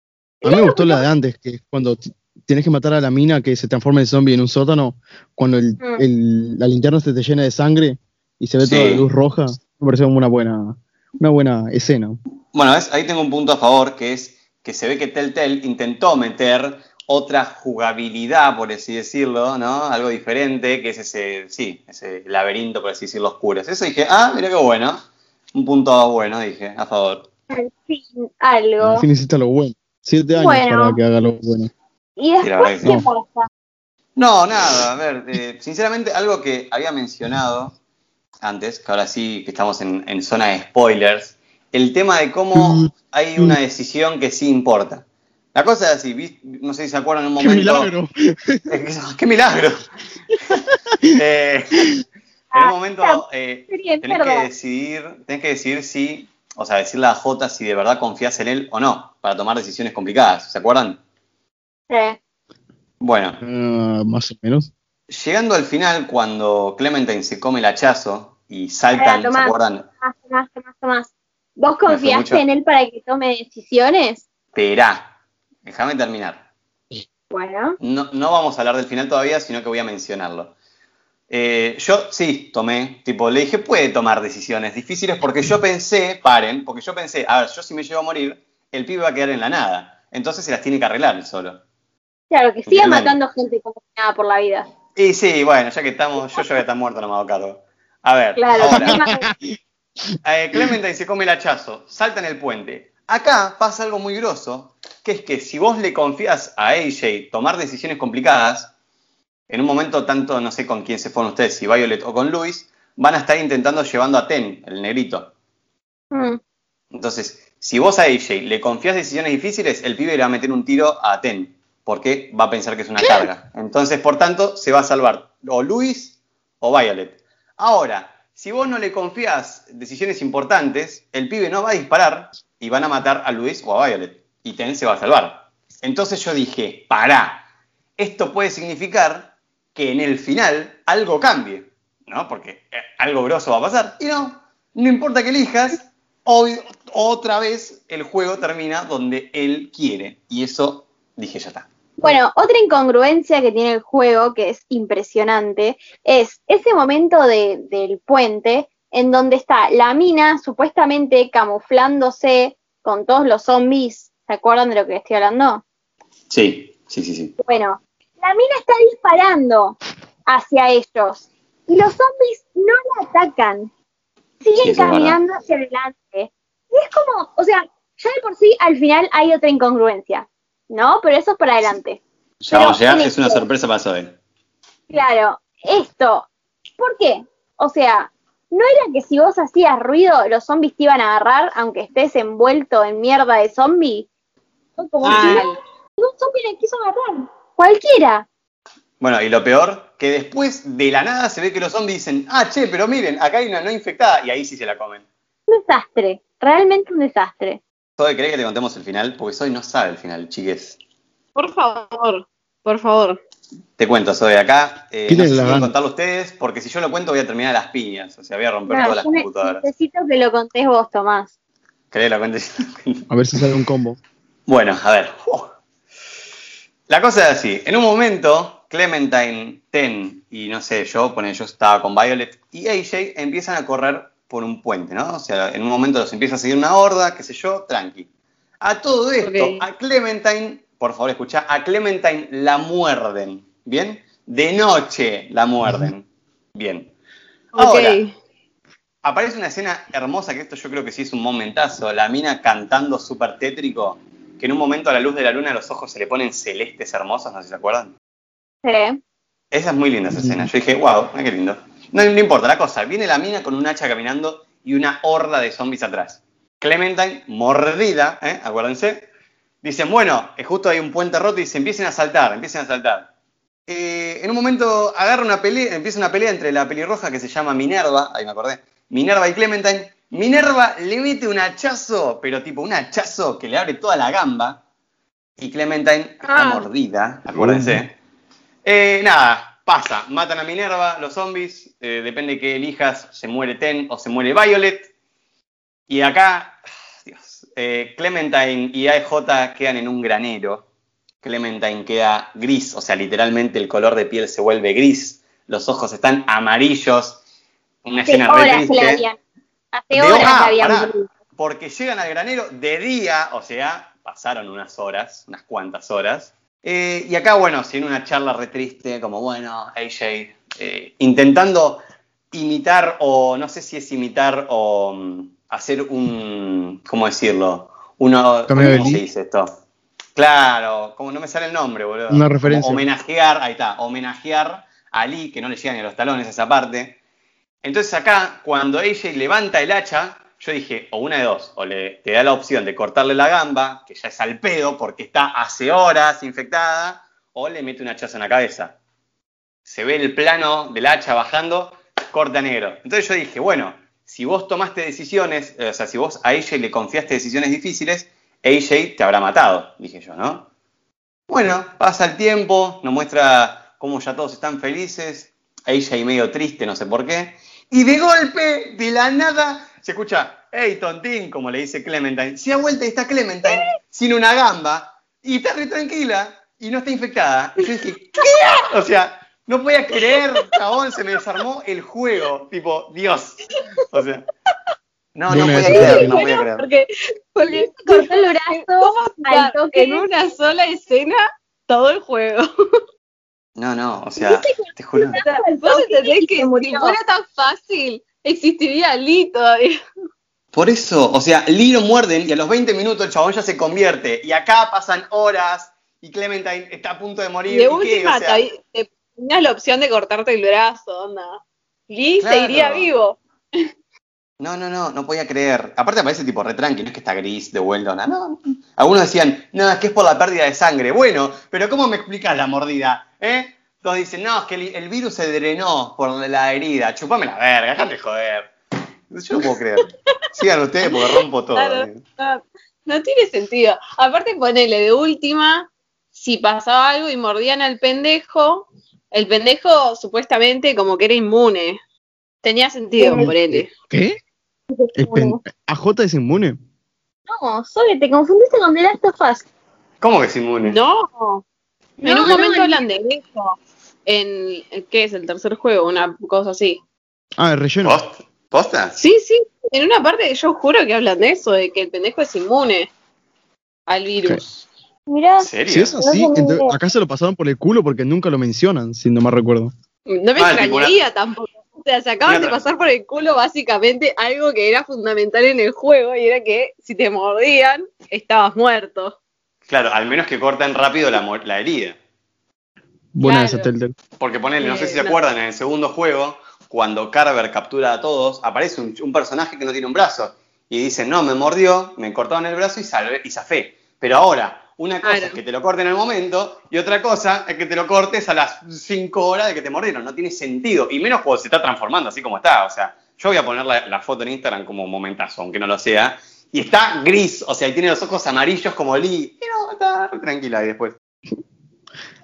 A mí me gustó la de antes, que es cuando tienes que matar a la mina que se transforma en zombie en un sótano, cuando el, Mm. el- la linterna se te llena de sangre y se ve Sí. toda la luz roja. Me pareció una buena, una buena escena. Bueno, ¿ves? ahí tengo un punto a favor, que es que se ve que Telltale intentó meter otra jugabilidad, por así decirlo, ¿no? Algo diferente, que es ese, sí, ese laberinto, por así decirlo, oscuro. Eso dije, ah, mira qué bueno. Un punto bueno, dije, a favor. Al fin, algo. Al fin hiciste lo bueno. Siete años Bueno. para que haga lo bueno. Y después, ¿qué sí. pasa? No, nada, a ver, eh, sinceramente algo que había mencionado antes, que ahora sí que estamos en, en zona de spoilers, el tema de cómo hay una decisión que sí importa. La cosa es así, ¿viste? no sé si se acuerdan en un ¡Qué momento... milagro! ¡Qué milagro! Eh, en Ah, un momento eh, tenés que decidir, tenés que decidir si, o sea, decirle a Jota si de verdad confías en él o no, para tomar decisiones complicadas, ¿se acuerdan? Sí. Bueno, Ah, más o menos. Llegando al final, cuando Clementine se come el hachazo y saltan, ¿se Tomás. acuerdan? Tomás, Tomás, Tomás, Tomás. ¿Vos confiaste en él para que tome decisiones? Esperá, déjame terminar. Bueno, No, no vamos a hablar del final todavía, sino que voy a mencionarlo. Eh, yo sí tomé, tipo, le dije, puede tomar decisiones difíciles porque yo pensé, paren, porque yo pensé, a ver, yo si me llevo a morir, el pibe va a quedar en la nada. Entonces se las tiene que arreglar él solo. claro, que siga matando gente como nada por la vida. Y sí, bueno, ya que estamos, yo ya voy a estar muerto, no me hago cargo. A ver, Claro. ahora, eh, Clementine se come el hachazo, salta en el puente. Acá pasa algo muy grosso, que es que si vos le confías a AJ tomar decisiones complicadas, en un momento tanto, no sé con quién se fueron ustedes, si Violet o con Luis, van a estar intentando llevando a Ten, el negrito. Mm, Entonces, si vos a AJ le confías decisiones difíciles, el pibe le va a meter un tiro a Ten, porque va a pensar que es una carga. Entonces, por tanto, se va a salvar o Luis o Violet. Ahora, si vos no le confías decisiones importantes, el pibe no va a disparar y van a matar a Luis o a Violet. Y Ten se va a salvar. Entonces yo dije, pará, esto puede significar que en el final algo cambie, ¿no? Porque eh, algo grosso va a pasar. Y no, no importa que elijas, hoy otra vez el juego termina donde él quiere. Y eso dije, ya está. Bueno, otra incongruencia que tiene el juego, que es impresionante, es ese momento de- del puente en donde está la mina supuestamente camuflándose con todos los zombies. ¿Se acuerdan de lo que estoy hablando? Sí, sí, sí, sí. Bueno, la mina está disparando hacia ellos y los zombies no la atacan. Siguen caminando hacia adelante. Y es como, o sea, ya de por sí al final hay otra incongruencia, ¿no? Pero eso es para adelante. Ya Pero vamos a llegar, es una sorpresa para Zoe. Claro, esto, ¿por qué? O sea, ¿no era que si vos hacías ruido, los zombies te iban a agarrar, aunque estés envuelto en mierda de zombie? Como Ah. si un zombie le quiso agarrar. Cualquiera. Bueno, y lo peor, que después de la nada se ve que los zombies dicen, ah, che, pero miren, acá hay una no infectada, y ahí sí se la comen. Un desastre, realmente un desastre. Zoe, ¿querés que te contemos el final? Porque Zoe no sabe el final, chiques. Por favor, por favor. Te cuento, Zoe, acá. Eh, ¿Qué no sé si gana? contarlo ustedes, porque si yo lo cuento voy a terminar a las piñas. O sea, voy a romper No, todas las computadoras. necesito que lo contés vos, Tomás. ¿Querés que lo cuente? A ver si sale un combo. bueno, a ver. Uh. La cosa es así. En un momento, Clementine, Ten y no sé, yo, pone yo estaba con Violet y AJ empiezan a correr por un puente, ¿no? O sea, en un momento los empieza a seguir una horda, qué sé yo, tranqui. A todo esto, a Clementine, por favor, escucha, a Clementine la muerden, ¿bien? De noche la muerden, bien. Ahora, aparece una escena hermosa, que esto yo creo que sí es un momentazo, la mina cantando súper tétrico, que en un momento a la luz de la luna los ojos se le ponen celestes hermosos, no sé si se acuerdan. Sí. Esa es muy linda esa escena. Yo dije, wow, qué lindo. No, no importa, la cosa, viene la mina con un hacha caminando y una horda de zombies atrás. Clementine, mordida, ¿eh? acuérdense, dicen, bueno, es justo hay un puente roto y dice, empiecen a saltar, empiecen a saltar. Eh, en un momento agarra una pelea, empieza una pelea entre la pelirroja que se llama Minerva, ahí me acordé, Minerva y Clementine. Minerva le mete un hachazo, pero tipo un hachazo que le abre toda la gamba. Y Clementine está Ah. mordida, acuérdense. Eh, nada, pasa, matan a Minerva, los zombies, eh, depende de qué elijas, se muere Ten o se muere Violet. Y acá, Dios, eh, Clementine y AJ quedan en un granero. Clementine queda gris, o sea, literalmente el color de piel se vuelve gris, los ojos están amarillos, una Hace escena re horas que la habían. Hace De horas hora, la habían. pará, porque llegan al granero de día, o sea, pasaron unas horas, unas cuantas horas. Eh, y acá, bueno, sin una charla re triste, como bueno, AJ, eh, intentando imitar, o no sé si es imitar o mm, hacer un, ¿cómo decirlo? Uno, ¿Cómo se dice esto? Claro, como no me sale el nombre, boludo. Una Como referencia. homenajear, ahí está, homenajear a Lee, que no le llegan ni a los talones esa parte. Entonces acá, cuando AJ levanta el hacha, yo dije, o una de dos, o le, te da la opción de cortarle la gamba, que ya es al pedo porque está hace horas infectada, o le mete un hachazo en la cabeza. Se ve el plano del hacha bajando, corta negro. Entonces yo dije, bueno, si vos tomaste decisiones, eh, o sea, si vos a AJ le confiaste decisiones difíciles, AJ te habrá matado, dije yo, ¿no? Bueno, pasa el tiempo, nos muestra como ya todos están felices, y medio triste, no sé por qué, y de golpe, de la nada, se escucha, hey, tontín, como le dice Clementine, se da vuelta y está Clementine sin una gamba, y está re tranquila, y no está infectada. Y yo dije, ¿qué? O sea, no podía creer, chabón, se me desarmó el juego, tipo, Dios. O sea, no, no podía creer, no podía creer. Porque, porque Cortó el brazo ¿cómo al está toque. en una sola escena todo el juego. No, no, o sea, te juro. Vos entendés que si fuera tan fácil, existiría Lee todavía. Por eso, o sea, Lee lo muerden y a los 20 minutos el chabón ya se convierte. Y acá pasan horas y Clementine está a punto de morir. De ¿y última, O sea, te- te tenías la opción de cortarte el brazo, onda. Lee Claro. seguiría vivo. No, no, no, no podía creer. Aparte aparece tipo re tranqui, no es que está gris de vuelta, no, no. Algunos decían, no, es que es por la pérdida de sangre. Bueno, pero ¿cómo me explicas la mordida? ¿Eh? Todos dicen, no, es que el, el virus se drenó por la herida. Chupame la verga, déjate de joder. Yo no puedo creer. Sigan ustedes porque rompo todo. Claro. eh. No, no tiene sentido. Aparte, ponele de última, si pasaba algo y mordían al pendejo, el pendejo supuestamente como que era inmune. Tenía sentido, ponele. ¿Qué? El pen- ¿AJ es inmune? No, Sole, te confundiste con The Last of Us. ¿Cómo que es inmune? No. En No, un momento no. hablan de eso. En, ¿qué es? El tercer juego, una cosa así. Ah, el relleno. ¿Post- ¿Posta? Sí, sí. En una parte yo juro que hablan de eso, de que el pendejo es inmune al virus. Mirá, ¿En serio? Si es así, entonces, acá se lo pasaron por el culo porque nunca lo mencionan, si no me recuerdo. No me Ah, extrañaría tampoco. O sea, se acaban de pasar por el culo básicamente algo que era fundamental en el juego y era que si te mordían, estabas muerto. Claro, al menos que corten rápido la, mo- la herida. Buena Claro. esa Telltale. Porque ponele, no sé si se Eh, no. acuerdan, en el segundo juego, cuando Carver captura a todos, aparece un, un personaje que no tiene un brazo. Y dice, no, me mordió, me cortaron el brazo y, salvé, y zafé. Pero ahora, una cosa Claro. es que te lo corten en el momento y otra cosa es que te lo cortes a las 5 horas de que te mordieron. No tiene sentido. Y menos cuando se está transformando así como está. O sea, yo voy a poner la, la foto en Instagram como momentazo, aunque no lo sea. Y está gris, o sea, y tiene los ojos amarillos como Lee. Pero está tranquila ahí después.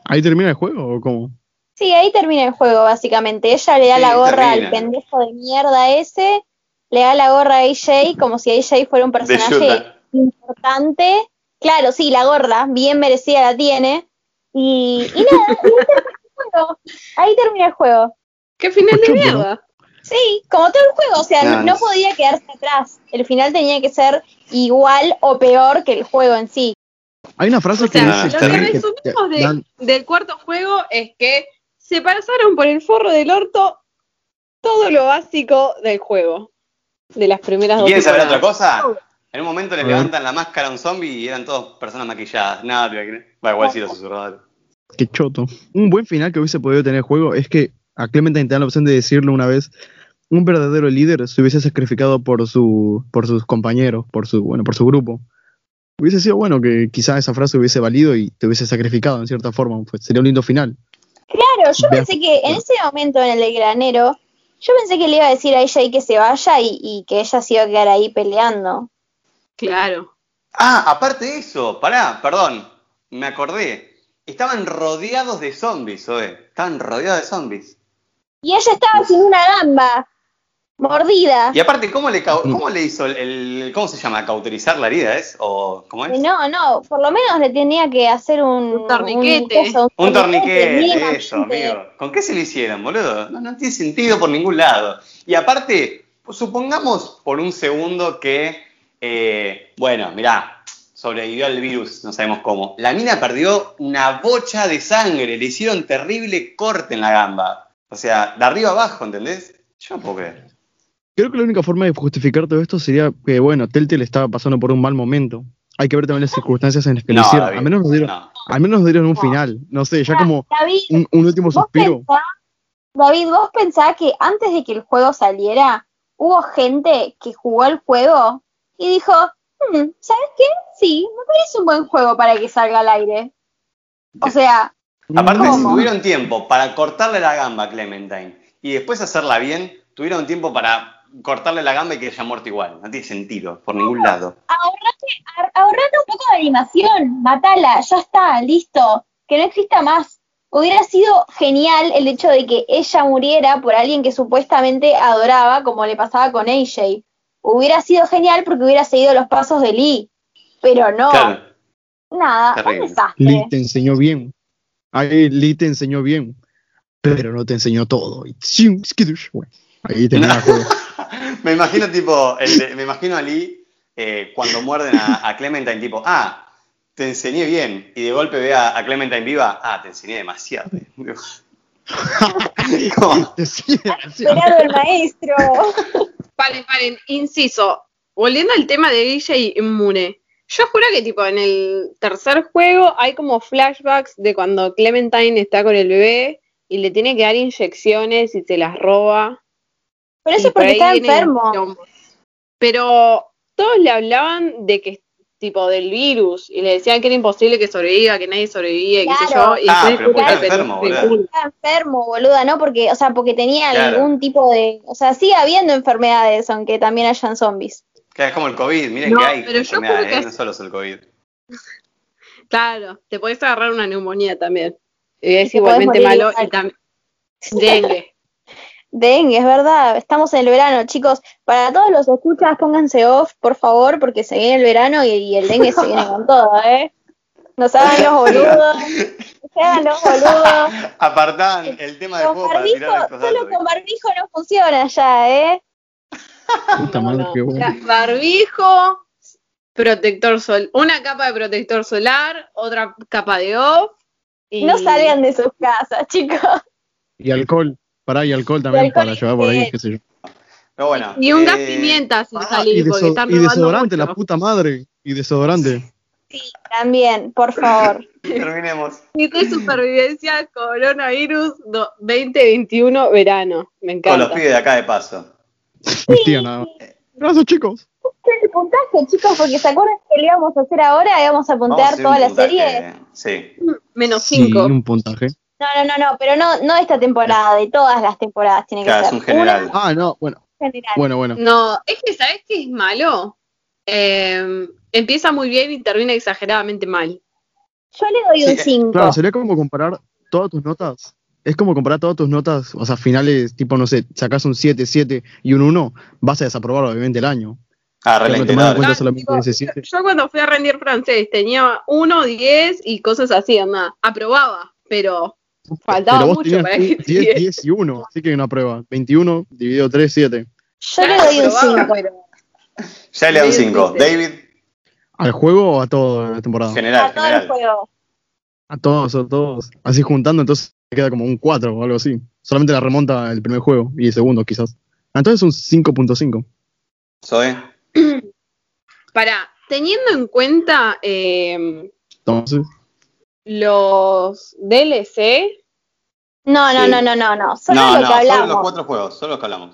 ¿Ahí termina el juego o cómo? sí, ahí termina el juego, básicamente. Ella le da Sí, la gorra termina. al pendejo de mierda ese, le da la gorra a AJ como si AJ fuera un personaje importante. Claro, sí, la gorra, bien merecida la tiene. Y, y nada, ahí termina el juego. Ahí termina el juego. ¡Qué final de mierda! Sí, como todo el juego, o sea, No, podía quedarse atrás. El final tenía que ser igual o peor que el juego en sí. Hay una frase O que sea, dice lo que resumimos de- dan- del cuarto juego es que se pasaron por el forro del orto todo lo básico del juego. De las primeras dos ¿Quieren saber otra cosa? En un momento le levantan la máscara a un zombie y eran todos personas maquilladas. Nada. Bueno, igual sí lo susurraba. Qué choto. Un buen final que hubiese podido tener el juego es que a Clementine te dan la opción de decirle una vez, un verdadero líder se hubiese sacrificado por su, por sus compañeros, por su, bueno, por su grupo. Hubiese sido bueno que quizás esa frase hubiese valido y te hubiese sacrificado en cierta forma. Pues sería un lindo final. Claro, yo pensé que en ese momento en el del granero, yo pensé que le iba a decir a ella que se vaya y, y que ella se iba a quedar ahí peleando. Claro. Ah, aparte de eso, pará, perdón, me acordé. Estaban rodeados de zombies, oe. Estaban rodeados de zombies. Y ella estaba sin una gamba, mordida. Y aparte, ¿cómo le, cau- cómo le hizo el, el- ¿Cómo se llama? ¿Cauterizar la herida es? ¿O cómo es? No, no, por lo menos le tenía que hacer un, Un torniquete. coso, Un torniquete, eso, amigo. ¿Con qué se lo hicieron, boludo? No, no tiene sentido por ningún lado. Y aparte, pues, supongamos por un segundo que, eh, bueno, mirá, sobrevivió al virus, no sabemos cómo. La mina perdió una bocha de sangre, le hicieron terrible corte en la gamba. O sea, de arriba abajo, ¿entendés? Yo no puedo creer. Creo que la única forma de justificar todo esto sería que, bueno, Telltale estaba pasando por un mal momento. Hay que ver también las circunstancias en las que lo No, hicieron. David, Al menos nos dieron, no. al menos nos dieron un No. final. No sé, ya como David, un, un último vos suspiro. pensá, David, vos pensás que antes de que el juego saliera, hubo gente que jugó el juego y dijo, "Hmm, ¿sabes qué? Sí, me parece un buen juego para que salga al aire. O sea, Aparte, si tuvieron tiempo para cortarle la gamba a Clementine y después hacerla bien, tuvieron tiempo para cortarle la gamba y que haya muerto igual. No tiene sentido, por ningún lado. ahorrate, ahor- ahorrate un poco de animación, matala, ya está, listo, que no exista más. hubiera sido genial el hecho de que ella muriera por alguien que supuestamente adoraba, como le pasaba con AJ. Hubiera sido genial porque hubiera seguido los pasos de Lee, pero no, Claro. nada, un desastre. Lee te enseñó bien. Ahí Lee te enseñó bien. Pero no te enseñó todo. Ahí el juego. me imagino tipo, el de- me imagino a Lee eh, cuando muerden a, a Clementine, tipo, ah, te enseñé bien. Y de golpe ve a, a Clementine viva, ah, te enseñé demasiado. Esperado el maestro. Paren, paren, inciso. Volviendo al tema de AJ Inmune. Yo juro que tipo en el tercer juego hay como flashbacks de cuando Clementine está con el bebé y le tiene que dar inyecciones y se las roba. Pero eso es por porque está enfermo. Pero todos le hablaban de que tipo del virus y le decían que era imposible que sobreviva, que nadie sobrevivía, y qué sé Claro. yo. Y Ah, pero está enfermo. Está enfermo, boluda, ¿no? Porque, o sea, porque tenía Claro. algún tipo de. O sea, sigue habiendo enfermedades, aunque también hayan zombies. que es como el COVID, miren No, que hay pero yo enfermedades, que ¿eh? no solo es el COVID. Claro, te podés agarrar una neumonía también. Y es igualmente malo y también dengue. Dengue, es verdad. Estamos en el verano, chicos. Para todos los escuchas, pónganse off, por favor, porque se viene el verano y, y el dengue se viene con todo, ¿eh? No se hagan los boludos. No se hagan los boludos. Apartaban el tema Con juego para barbijo, tirar estos solo datos. con barbijo no funciona ya, ¿eh? Puta madre, No, qué no. bueno. Barbijo, protector sol, una capa de protector solar, otra capa de off. Y... No salgan de sus casas, chicos. Y alcohol. Pará, y alcohol también alcohol para llevar por ahí, qué sé yo. Pero bueno. Y un gas eh, pimienta sin ah, salir, Y, porque deso- están y desodorante, mucho. la puta madre. Y desodorante. Sí, también, por favor. Terminemos. Kit de supervivencia, coronavirus do- 2021, verano. Me Con los encanta. pibes de acá de paso. Mis tías nada más. Gracias, chicos. el puntaje, chicos, porque se acuerdan que lo íbamos a hacer ahora, íbamos a Vamos a puntear toda la puntaje, serie. Sí. Menos Sí, 5. un puntaje. No, no, no, no, pero no, no esta temporada, de todas las temporadas tiene que Claro, es un general. Ah, no, bueno, general. bueno, bueno. No, es que ¿sabes qué es malo? Eh, empieza muy bien y termina exageradamente mal. Yo le doy Sí, un 5. Claro, sería como comparar todas tus notas. Es como comparar todas tus notas, o sea, finales, tipo, no sé, sacas un 7, 7 y un 1, vas a desaprobar obviamente el año. Ah, dale. cuenta Ah, solamente tipo, ese 7. Yo cuando fui a rendir francés tenía 1, 10 y cosas así, nada. Aprobaba, pero faltaba Pero vos mucho tenías para que 10, 10 y 1, así que hay una prueba. 21 dividido 3, 7. Yo le doy un Aprobaba, 5. pero- Ya le da un Sí, 5. sí, sí. David, ¿Al juego o a todo la temporada? general, A todo el general. juego. A todos, a todos. Así juntando, entonces queda como un 4 o algo así. Solamente la remonta el primer juego y el segundo, quizás. Ah, Entonces un 5.5. Zoe. Para, teniendo en cuenta eh, Entonces, los DLC, No, no, Sí. no, no, no, no. Solo no, lo no, que solo los cuatro juegos, solo los que hablamos.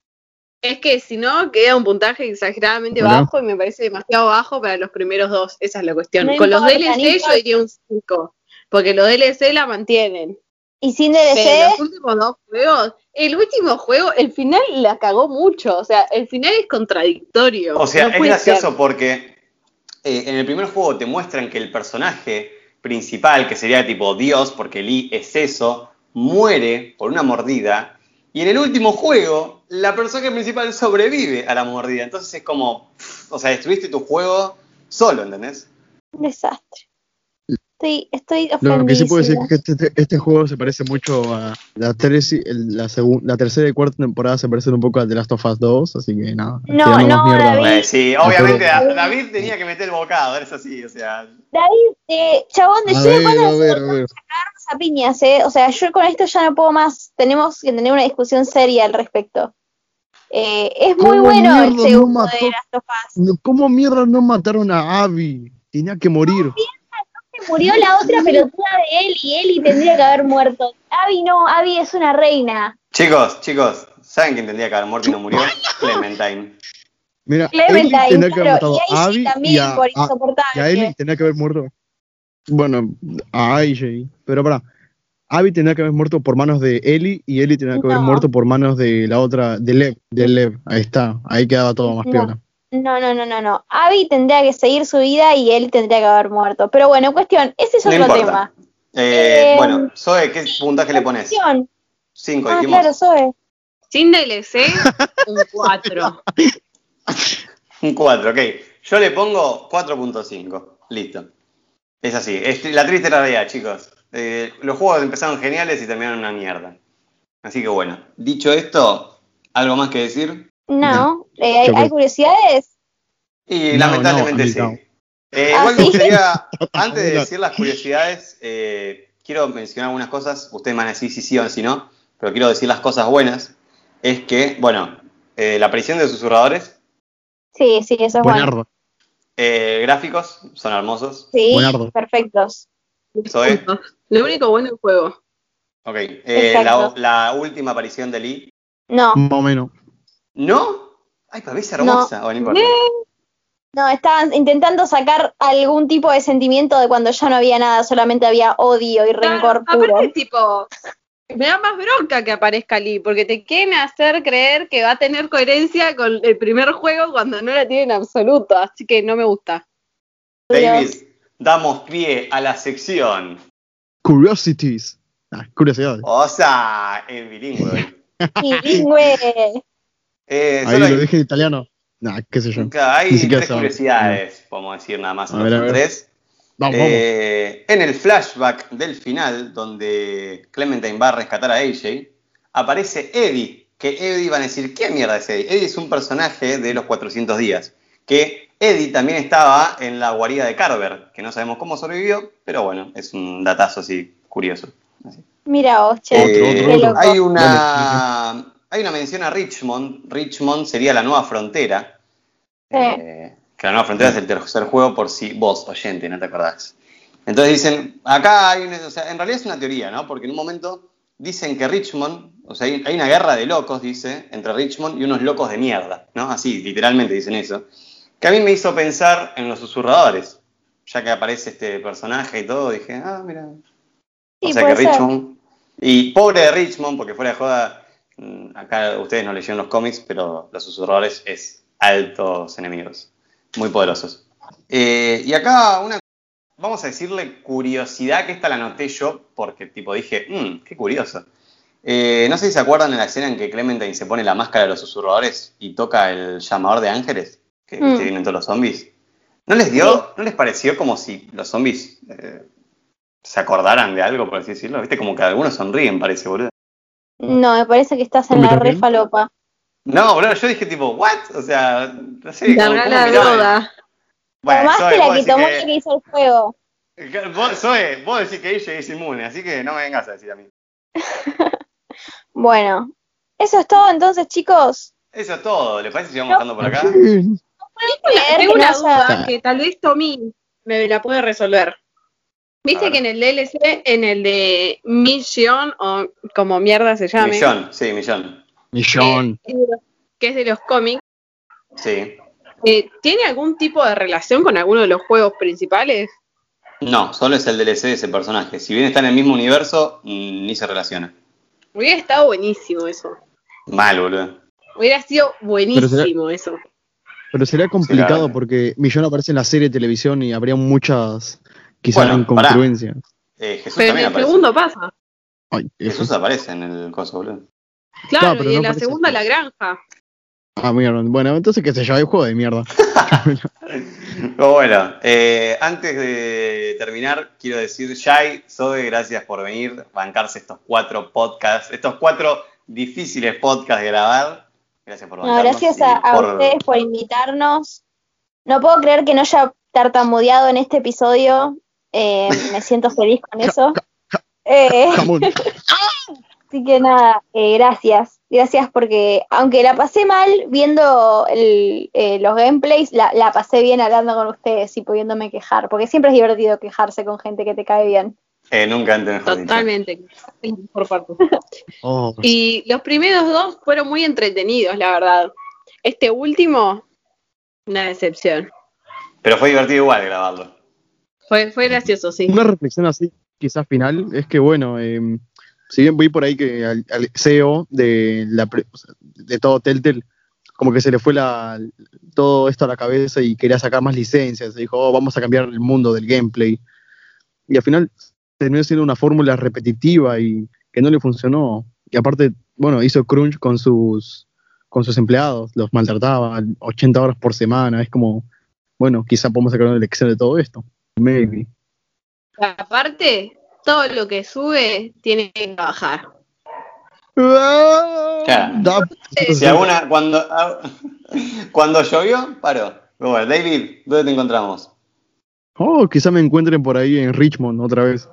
es que si no, queda un puntaje exageradamente bajo y me parece demasiado bajo para los primeros dos. Esa es la cuestión. No Con los DLC yo diría un 5, porque los DLC la mantienen. Y sin Pero DLC, los últimos dos juegos, el último juego, el final la cagó mucho. O sea, el final es contradictorio. O sea, No es gracioso ser. porque eh, en el primer juego te muestran que el personaje principal, que sería tipo Dios, porque Lee es eso, muere por una mordida. Y en el último juego, la personaje principal sobrevive a la mordida. Entonces es como, o sea, destruiste tu juego solo, ¿entendés? desastre. Estoy, estoy lo que sí puedo decir es que este, este juego se parece mucho a la, tres, la, segun- la tercera y cuarta temporada se parecen un poco a The Last of Us 2, así que nada. No, no, mierda. David. Eh, sí, obviamente a- David tenía que meter el bocado, es así, o sea. David, eh, chabón, ver, cuándo a ver, a ver. a piñas, ¿eh? O sea, yo con esto ya no puedo más. Tenemos que tener una discusión seria al respecto. Eh, es muy ¿Cómo bueno el mierda no segundo mató? de Last of Us. ¿Cómo mierda no mataron a Abby? Tenía que morir. Murió la otra pelotuda de él y Eli tendría que haber muerto. Abby no, Abby es una reina. Chicos, chicos, ¿saben quién tendría que haber muerto y no murió? Clementine. Mira, Clementine, Ellie tendría que haber matado y a AJ Abby también y a, por a- y a. Ellie tendría que haber muerto. Bueno, a AJ. Pero para, Abby tendría que haber muerto por manos de Ellie y Ellie tendría que haber No. muerto por manos de la otra, de Lev. De Lev, ahí está. Ahí quedaba todo más No. piola. No, no, no, no, no. Abby tendría que seguir su vida y él tendría que haber muerto. Pero bueno, cuestión, ese es otro tema. Eh, Eh, bueno, Zoe, ¿qué puntaje le pones? Acción. 5, Ah, dijimos. claro, Zoe. Sin DLC, un 4. Un 4, ok. Yo le pongo 4.5. Listo. Es así. Es la triste realidad, chicos. Eh, los juegos empezaron geniales y terminaron una mierda. Así que bueno, dicho esto, ¿algo más que decir? No, eh, ¿hay, curiosidades? Y No, lamentablemente no, sí. Eh, ¿Ah, igual me sí? gustaría, antes de decir las curiosidades, eh, quiero mencionar algunas cosas. Ustedes me van a decir si sí o si no, pero quiero decir las cosas buenas. Es que, bueno, eh, la aparición de susurradores, Sí, sí, eso es bueno. Buenardo. eh, gráficos, son hermosos. Sí, Buenardo. perfectos. Zoe. Lo único bueno del juego. Ok. Eh, la, la última aparición de Lee. No, Más o menos. ¿No? Ay, para mí es hermosa. No importa. no, estaban intentando sacar algún tipo de sentimiento de cuando ya no había nada, solamente había odio y rencor Claro, puro. aparte, tipo, me da más bronca que aparezca Lee, porque te quieren hacer creer que va a tener coherencia con el primer juego cuando no la tiene en absoluto, así que no me gusta. David, damos pie a la sección. Curiosities. Ah, curiosidades. O sea, en bilingüe. Bilingüe. Eh, Ahí lo hay, dije en italiano. Nah, qué sé yo. claro, hay tres sabe. curiosidades, podemos decir nada más. A no ver, a son ver. tres. Vamos, vamos. Eh, en el flashback del final, donde Clementine va a rescatar a AJ, aparece Eddie. Que Eddie van a decir, ¿qué mierda es Eddie? Eddie es un personaje de los 400 días. Que Eddie también estaba en la guarida de Carver, que no sabemos cómo sobrevivió, pero bueno, es un datazo así curioso. Así. Mira vos, che. Otro, Eh, otro, otro. Hay una, hay una mención a Richmond. Richmond sería la nueva frontera. Sí. Eh, que la nueva frontera es el tercer juego por si vos, oyente, no te acordás. Entonces dicen, acá hay una, o sea, en realidad es una teoría, ¿no? Porque en un momento dicen que Richmond, o sea, hay, hay una guerra de locos, dice, entre Richmond y unos locos de mierda, ¿no? Así, literalmente dicen eso. Que a mí me hizo pensar en los susurradores. Ya que aparece este personaje y todo, dije, ah, mira, o sea que ser. Richmond. Y pobre de Richmond, porque fuera de joda, acá ustedes no leyeron los cómics, pero los susurradores es altos enemigos, muy poderosos. Eh, y acá una, vamos a decirle curiosidad, que esta la anoté yo, porque tipo dije, mmm, qué curioso. Eh, no sé si se acuerdan de la escena en que Clementine se pone la máscara de los susurradores y toca el llamador de ángeles, que, Mm. que vienen todos los zombies. ¿No les dio, no les pareció como si los zombies eh, se acordaran de algo, por así decirlo? ¿Viste? Como que algunos sonríen, parece, boludo. No, me parece que estás en ¿Zombie la también? re falopa. No, boludo, yo dije tipo, ¿what? O sea, no sé. ¿cómo- Larga cómo la droga. Bueno, Tomaste Zoe, la vos que decís tomó que- la que hizo el juego. que- vos, Zoe, vos decís que ella es inmune, así que no me vengas a decir a mí. Bueno, eso es todo entonces, chicos. Eso es todo, ¿le parece si vamos dejando por acá? Tengo que una duda que tal vez Tommy me la puede resolver. Viste que en el DLC, en el de Mission, o como mierda se llame, Millón, sí, millón. Millón. eh, que es de los cómics, Sí. eh, ¿tiene algún tipo de relación con alguno de los juegos principales? No, solo es el DLC de ese personaje. Si bien está en el mismo universo, mm, ni se relaciona. Hubiera estado buenísimo eso. Mal, boludo. Hubiera sido buenísimo eso. Pero sería complicado porque Millón aparece en la serie de televisión y habría muchas, quizás, Bueno, incongruencias. Eh, Jesús Pero en el aparece. segundo pasa. Ay. Jesús aparece en el coso, boludo. Claro, y no en la segunda la granja. Ah, mierda. Bueno, entonces qué sé yo, hay juego de mierda. Pero bueno, eh, antes de terminar, quiero decir, Shai, Zoe, gracias por venir, bancarse estos cuatro podcasts, estos cuatro difíciles podcasts de grabar. Gracias por No, gracias a, a por- ustedes por invitarnos. No puedo creer que no haya tartamudeado en este episodio. Eh, me siento feliz con eso. Eh, así que nada, eh, gracias. Gracias porque, aunque la pasé mal viendo el- eh, los gameplays, la, la pasé bien hablando con ustedes y pudiéndome quejar. Porque siempre es divertido quejarse con gente que te cae bien. Eh, nunca antes. Totalmente. Es mejor parte. Oh, Y los primeros dos fueron muy entretenidos, la verdad. Este último, una decepción. Pero fue divertido igual grabarlo. Fue, fue gracioso, sí. Una reflexión así, quizás final, es que bueno, eh, si bien voy por ahí que al, CEO de, la, de todo Telltale, como que se le fue la, todo esto a la cabeza y quería sacar más licencias, dijo, "Oh, vamos a cambiar el mundo del gameplay. Y al final terminó siendo una fórmula repetitiva y que no le funcionó. Y aparte, bueno, hizo crunch con sus con sus empleados, los maltrataba 80 horas por semana, es como, bueno, quizá podemos sacar una lección de todo esto. Maybe. Aparte, todo lo que sube tiene que bajar. Claro. Da- Si alguna, cuando, ah, cuando llovió, paró. Bueno, David, ¿dónde te encontramos? Oh, quizá me encuentren por ahí en Richmond otra vez.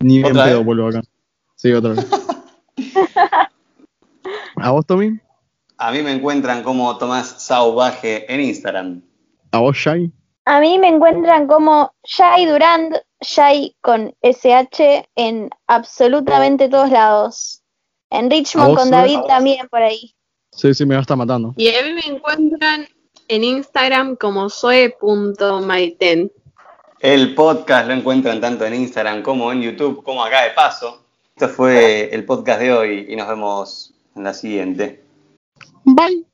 Ni bien ¿Otra pedo vez? vuelvo acá. Sí, otra vez. ¿A vos, Tommy? A mí me encuentran como Tomás Sauvaje en Instagram. ¿A vos, Shai? A mí me encuentran como Shai Durand, Shai con SH en absolutamente todos lados. En ¿A Richmond con? David también por ahí. Sí, sí, me va a estar matando. Y a mí me encuentran en Instagram como soe.maiten. El podcast lo encuentran tanto en Instagram como en YouTube, como acá de paso. Esto fue el podcast de hoy y nos vemos en la siguiente. Bye.